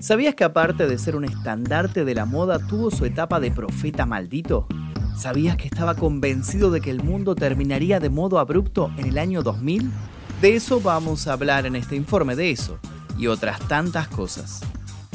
¿Sabías que aparte de ser un estandarte de la moda, tuvo su etapa de profeta maldito? ¿Sabías que estaba convencido de que el mundo terminaría de modo abrupto en el año 2000? De eso vamos a hablar en este informe, de eso y otras tantas cosas.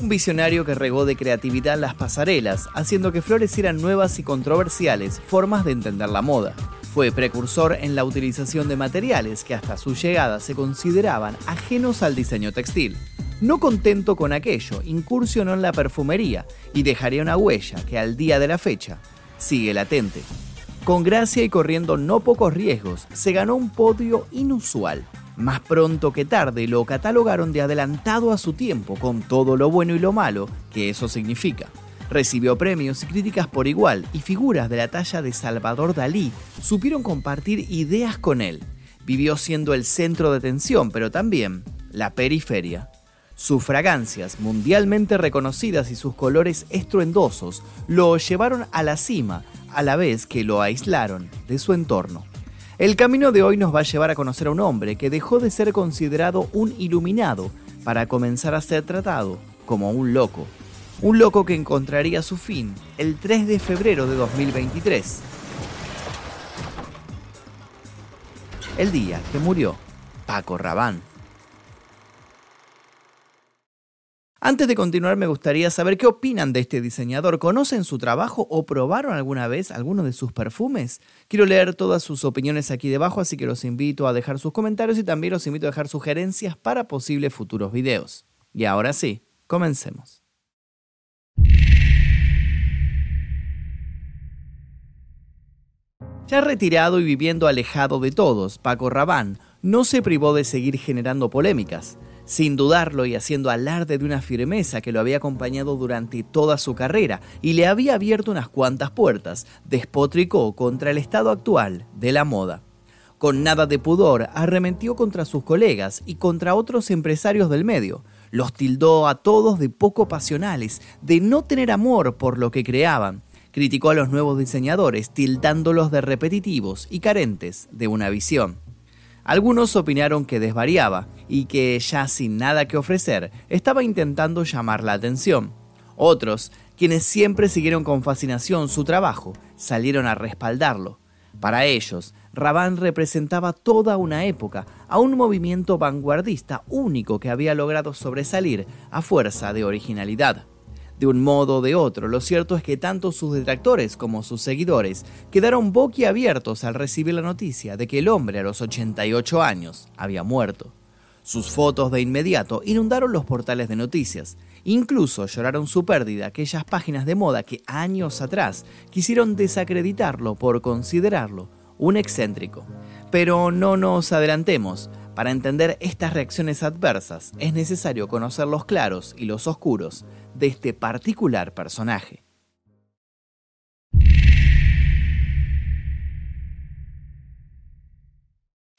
Un visionario que regó de creatividad las pasarelas, haciendo que florecieran nuevas y controversiales formas de entender la moda. Fue precursor en la utilización de materiales que hasta su llegada se consideraban ajenos al diseño textil. No contento con aquello, incursionó en la perfumería y dejaría una huella que al día de la fecha sigue latente. Con gracia y corriendo no pocos riesgos, se ganó un podio inusual. Más pronto que tarde lo catalogaron de adelantado a su tiempo, con todo lo bueno y lo malo que eso significa. Recibió premios y críticas por igual, y figuras de la talla de Salvador Dalí supieron compartir ideas con él. Vivió siendo el centro de atención, pero también la periferia. Sus fragancias, mundialmente reconocidas y sus colores estruendosos, lo llevaron a la cima, a la vez que lo aislaron de su entorno. El camino de hoy nos va a llevar a conocer a un hombre que dejó de ser considerado un iluminado para comenzar a ser tratado como un loco. Un loco que encontraría su fin el 3 de febrero de 2023. El día que murió Paco Rabán. Antes de continuar, me gustaría saber qué opinan de este diseñador. ¿Conocen su trabajo o probaron alguna vez alguno de sus perfumes? Quiero leer todas sus opiniones aquí debajo, así que los invito a dejar sus comentarios y también los invito a dejar sugerencias para posibles futuros videos. Y ahora sí, comencemos. Ya retirado y viviendo alejado de todos, Paco Rabán no se privó de seguir generando polémicas sin dudarlo y haciendo alarde de una firmeza que lo había acompañado durante toda su carrera y le había abierto unas cuantas puertas, despotricó contra el estado actual de la moda. Con nada de pudor, arremetió contra sus colegas y contra otros empresarios del medio. Los tildó a todos de poco pasionales, de no tener amor por lo que creaban. Criticó a los nuevos diseñadores, tildándolos de repetitivos y carentes de una visión. Algunos opinaron que desvariaba y que ya sin nada que ofrecer estaba intentando llamar la atención. Otros, quienes siempre siguieron con fascinación su trabajo, salieron a respaldarlo. Para ellos, Raban representaba toda una época, a un movimiento vanguardista único que había logrado sobresalir a fuerza de originalidad de un modo o de otro. Lo cierto es que tanto sus detractores como sus seguidores quedaron boquiabiertos al recibir la noticia de que el hombre a los 88 años había muerto. Sus fotos de inmediato inundaron los portales de noticias. Incluso lloraron su pérdida aquellas páginas de moda que años atrás quisieron desacreditarlo por considerarlo un excéntrico. Pero no nos adelantemos. Para entender estas reacciones adversas es necesario conocer los claros y los oscuros de este particular personaje.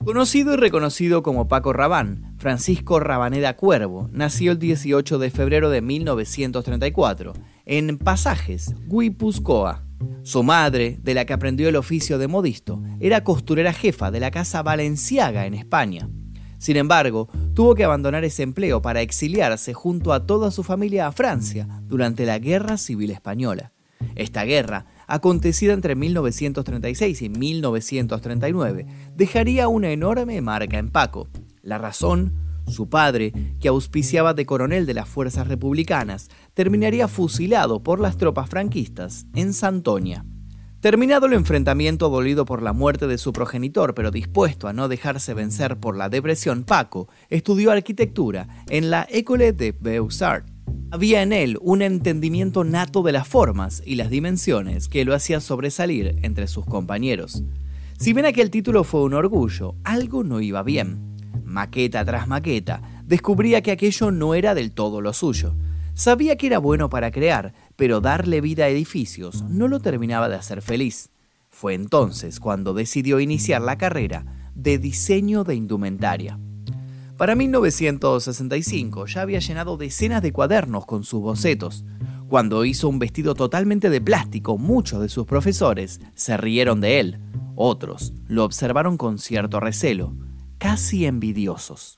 Conocido y reconocido como Paco Rabán, Francisco Rabaneda Cuervo nació el 18 de febrero de 1934 en Pasajes, Guipúzcoa. Su madre, de la que aprendió el oficio de modisto, era costurera jefa de la casa Valenciaga en España. Sin embargo, tuvo que abandonar ese empleo para exiliarse junto a toda su familia a Francia durante la Guerra Civil Española. Esta guerra, acontecida entre 1936 y 1939, dejaría una enorme marca en Paco. La razón, su padre, que auspiciaba de coronel de las fuerzas republicanas, terminaría fusilado por las tropas franquistas en Santoña. Terminado el enfrentamiento dolido por la muerte de su progenitor, pero dispuesto a no dejarse vencer por la depresión, Paco estudió arquitectura en la École de Beaux-Arts. Había en él un entendimiento nato de las formas y las dimensiones que lo hacía sobresalir entre sus compañeros. Si bien aquel título fue un orgullo, algo no iba bien. Maqueta tras maqueta, descubría que aquello no era del todo lo suyo. Sabía que era bueno para crear, pero darle vida a edificios no lo terminaba de hacer feliz. Fue entonces cuando decidió iniciar la carrera de diseño de indumentaria. Para 1965 ya había llenado decenas de cuadernos con sus bocetos. Cuando hizo un vestido totalmente de plástico, muchos de sus profesores se rieron de él. Otros lo observaron con cierto recelo, casi envidiosos.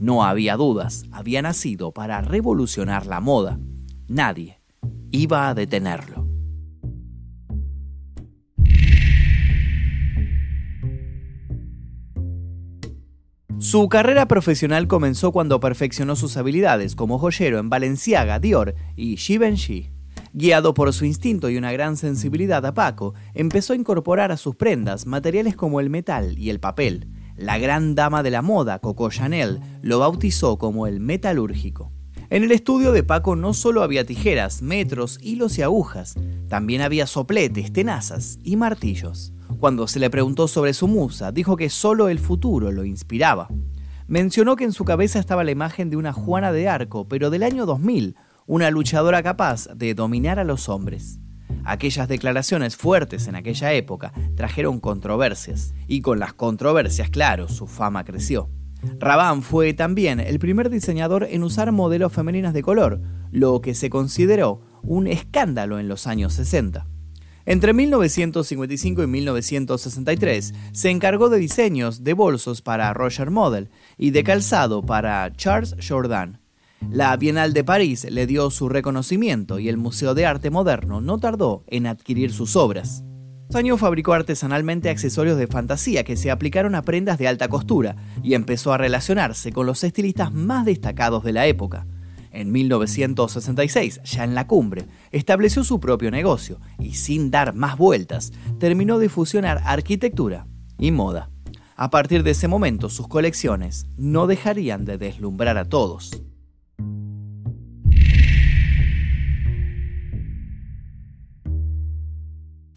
No había dudas, había nacido para revolucionar la moda. Nadie iba a detenerlo. Su carrera profesional comenzó cuando perfeccionó sus habilidades como joyero en Balenciaga, Dior y Givenchy. Guiado por su instinto y una gran sensibilidad a Paco, empezó a incorporar a sus prendas materiales como el metal y el papel. La gran dama de la moda, Coco Chanel, lo bautizó como el metalúrgico. En el estudio de Paco no solo había tijeras, metros, hilos y agujas, también había sopletes, tenazas y martillos. Cuando se le preguntó sobre su musa, dijo que solo el futuro lo inspiraba. Mencionó que en su cabeza estaba la imagen de una Juana de Arco, pero del año 2000, una luchadora capaz de dominar a los hombres. Aquellas declaraciones fuertes en aquella época trajeron controversias, y con las controversias, claro, su fama creció. Rabanne fue también el primer diseñador en usar modelos femeninas de color, lo que se consideró un escándalo en los años 60. Entre 1955 y 1963 se encargó de diseños de bolsos para Roger Model y de calzado para Charles Jourdan. La Bienal de París le dio su reconocimiento y el Museo de Arte Moderno no tardó en adquirir sus obras. Año fabricó artesanalmente accesorios de fantasía que se aplicaron a prendas de alta costura y empezó a relacionarse con los estilistas más destacados de la época. En 1966, ya en la cumbre, estableció su propio negocio y sin dar más vueltas, terminó de fusionar arquitectura y moda. A partir de ese momento, sus colecciones no dejarían de deslumbrar a todos.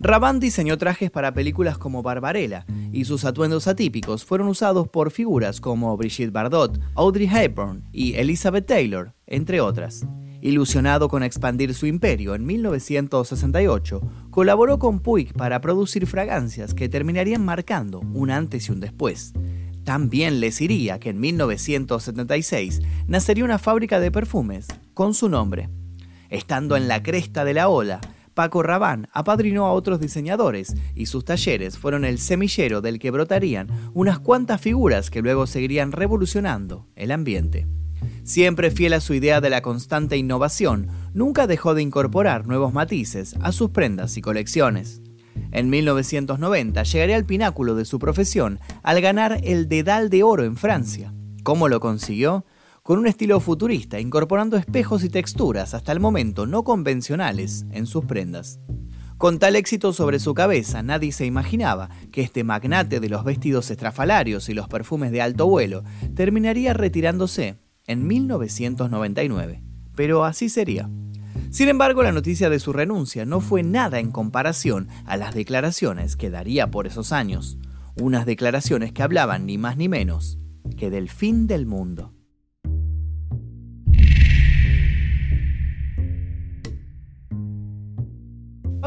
Rabanne diseñó trajes para películas como Barbarella, y sus atuendos atípicos fueron usados por figuras como Brigitte Bardot, Audrey Hepburn y Elizabeth Taylor, entre otras. Ilusionado con expandir su imperio, en 1968 colaboró con Puig para producir fragancias que terminarían marcando un antes y un después. También les iría que en 1976 nacería una fábrica de perfumes con su nombre. Estando en la cresta de la ola, Paco Rabanne apadrinó a otros diseñadores y sus talleres fueron el semillero del que brotarían unas cuantas figuras que luego seguirían revolucionando el ambiente. Siempre fiel a su idea de la constante innovación, nunca dejó de incorporar nuevos matices a sus prendas y colecciones. En 1990 llegaría al pináculo de su profesión al ganar el Dedal de Oro en Francia. ¿Cómo lo consiguió? Con un estilo futurista, incorporando espejos y texturas hasta el momento no convencionales en sus prendas. Con tal éxito sobre su cabeza, nadie se imaginaba que este magnate de los vestidos estrafalarios y los perfumes de alto vuelo terminaría retirándose en 1999. Pero así sería. Sin embargo, la noticia de su renuncia no fue nada en comparación a las declaraciones que daría por esos años. Unas declaraciones que hablaban ni más ni menos que del fin del mundo.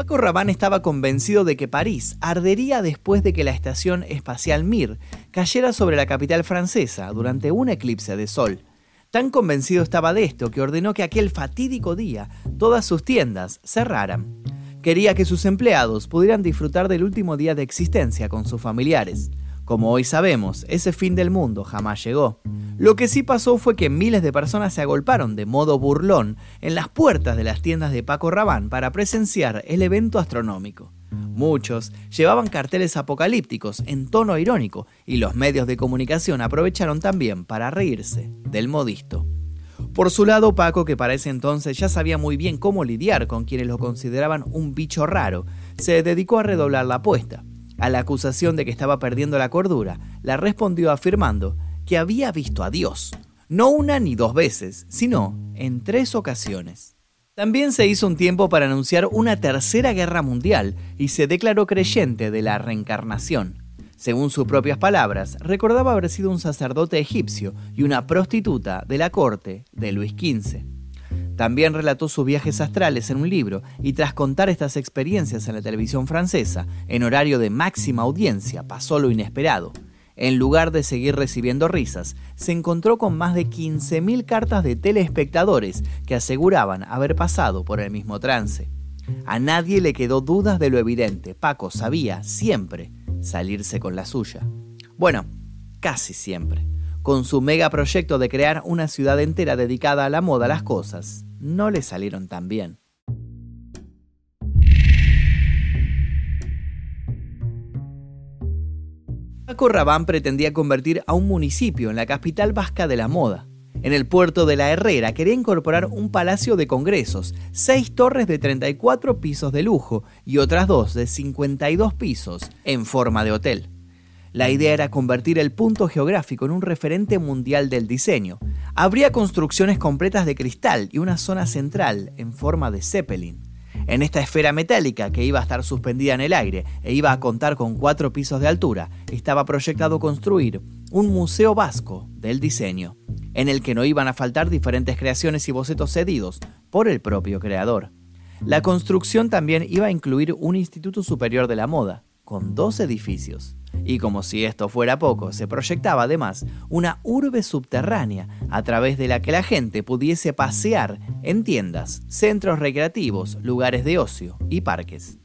Paco Rabanne estaba convencido de que París ardería después de que la estación espacial Mir cayera sobre la capital francesa durante un eclipse de sol. Tan convencido estaba de esto que ordenó que aquel fatídico día todas sus tiendas cerraran. Quería que sus empleados pudieran disfrutar del último día de existencia con sus familiares. Como hoy sabemos, ese fin del mundo jamás llegó. Lo que sí pasó fue que miles de personas se agolparon de modo burlón en las puertas de las tiendas de Paco Rabanne para presenciar el evento astronómico. Muchos llevaban carteles apocalípticos en tono irónico y los medios de comunicación aprovecharon también para reírse del modisto. Por su lado, Paco, que para ese entonces ya sabía muy bien cómo lidiar con quienes lo consideraban un bicho raro, se dedicó a redoblar la apuesta. A la acusación de que estaba perdiendo la cordura, la respondió afirmando que había visto a Dios, no una ni dos veces, sino en tres ocasiones. También se hizo un tiempo para anunciar una tercera guerra mundial y se declaró creyente de la reencarnación. Según sus propias palabras, recordaba haber sido un sacerdote egipcio y una prostituta de la corte de Luis XV. También relató sus viajes astrales en un libro y tras contar estas experiencias en la televisión francesa, en horario de máxima audiencia, pasó lo inesperado. En lugar de seguir recibiendo risas, se encontró con más de 15.000 cartas de telespectadores que aseguraban haber pasado por el mismo trance. A nadie le quedó dudas de lo evidente. Paco sabía siempre salirse con la suya. Bueno, casi siempre. con su megaproyecto de crear una ciudad entera dedicada a la moda, las cosas no le salieron tan bien. Paco Rabanne pretendía convertir a un municipio en la capital vasca de la moda. En el puerto de la Herrera quería incorporar un palacio de congresos, seis torres de 34 pisos de lujo y otras dos de 52 pisos en forma de hotel. La idea era convertir el punto geográfico en un referente mundial del diseño. Habría construcciones completas de cristal y una zona central en forma de Zeppelin. En esta esfera metálica que iba a estar suspendida en el aire e iba a contar con cuatro pisos de altura, estaba proyectado construir un museo vasco del diseño, en el que no iban a faltar diferentes creaciones y bocetos cedidos por el propio creador. La construcción también iba a incluir un Instituto Superior de la Moda, con dos edificios. Y como si esto fuera poco, se proyectaba además una urbe subterránea a través de la que la gente pudiese pasear en tiendas, centros recreativos, lugares de ocio y parques.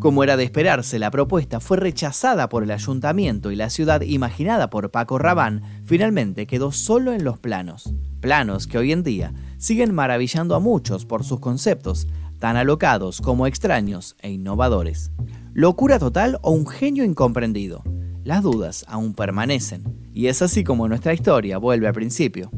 Como era de esperarse, la propuesta fue rechazada por el ayuntamiento y la ciudad imaginada por Paco Rabán finalmente quedó solo en los planos. Planos que hoy en día siguen maravillando a muchos por sus conceptos, tan alocados como extraños e innovadores. ¿Locura total o un genio incomprendido? Las dudas aún permanecen, y es así como nuestra historia vuelve al principio.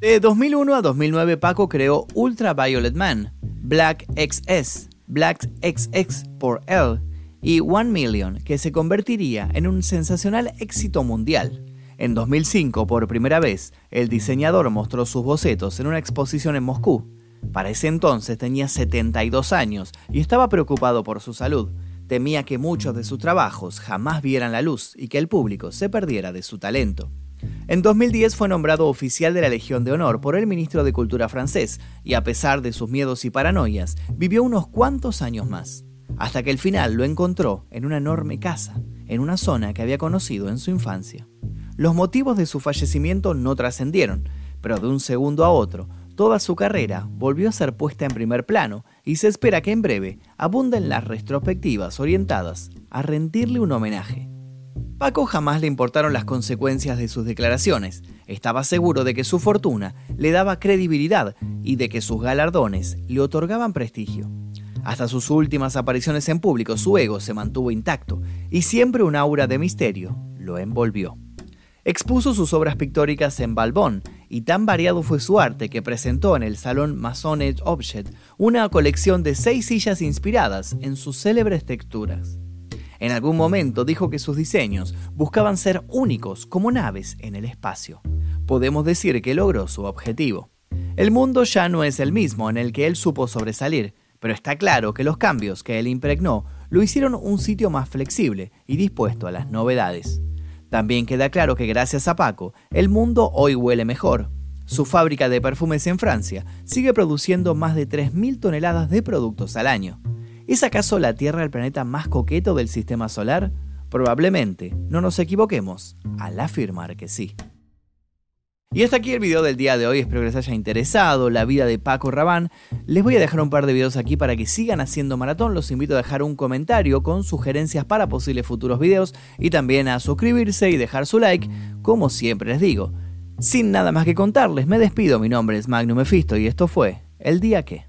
De 2001 a 2009 Paco creó Ultraviolet Man, Black XS, Black XX por L y One Million, que se convertiría en un sensacional éxito mundial. En 2005, por primera vez, el diseñador mostró sus bocetos en una exposición en Moscú. Para ese entonces tenía 72 años y estaba preocupado por su salud. Temía que muchos de sus trabajos jamás vieran la luz y que el público se perdiera de su talento. En 2010 fue nombrado oficial de la Legión de Honor por el ministro de Cultura francés y a pesar de sus miedos y paranoias, vivió unos cuantos años más, hasta que el final lo encontró en una enorme casa, en una zona que había conocido en su infancia. Los motivos de su fallecimiento no trascendieron, pero de un segundo a otro, toda su carrera volvió a ser puesta en primer plano y se espera que en breve abunden las retrospectivas orientadas a rendirle un homenaje. Paco jamás le importaron las consecuencias de sus declaraciones. Estaba seguro de que su fortuna le daba credibilidad y de que sus galardones le otorgaban prestigio. Hasta sus últimas apariciones en público su ego se mantuvo intacto y siempre un aura de misterio lo envolvió. Expuso sus obras pictóricas en Balbón y tan variado fue su arte que presentó en el Salón Masoned Object una colección de seis sillas inspiradas en sus célebres texturas. En algún momento dijo que sus diseños buscaban ser únicos como naves en el espacio. Podemos decir que logró su objetivo. El mundo ya no es el mismo en el que él supo sobresalir, pero está claro que los cambios que él impregnó lo hicieron un sitio más flexible y dispuesto a las novedades. También queda claro que gracias a Paco, el mundo hoy huele mejor. Su fábrica de perfumes en Francia sigue produciendo más de 3.000 toneladas de productos al año. ¿Es acaso la Tierra el planeta más coqueto del sistema solar? Probablemente, no nos equivoquemos al afirmar que sí. Y hasta aquí el video del día de hoy, espero que les haya interesado la vida de Paco Rabán. Les voy a dejar un par de videos aquí para que sigan haciendo maratón, los invito a dejar un comentario con sugerencias para posibles futuros videos y también a suscribirse y dejar su like, como siempre les digo. Sin nada más que contarles, me despido, mi nombre es Magnum Mephisto y esto fue El Día Que.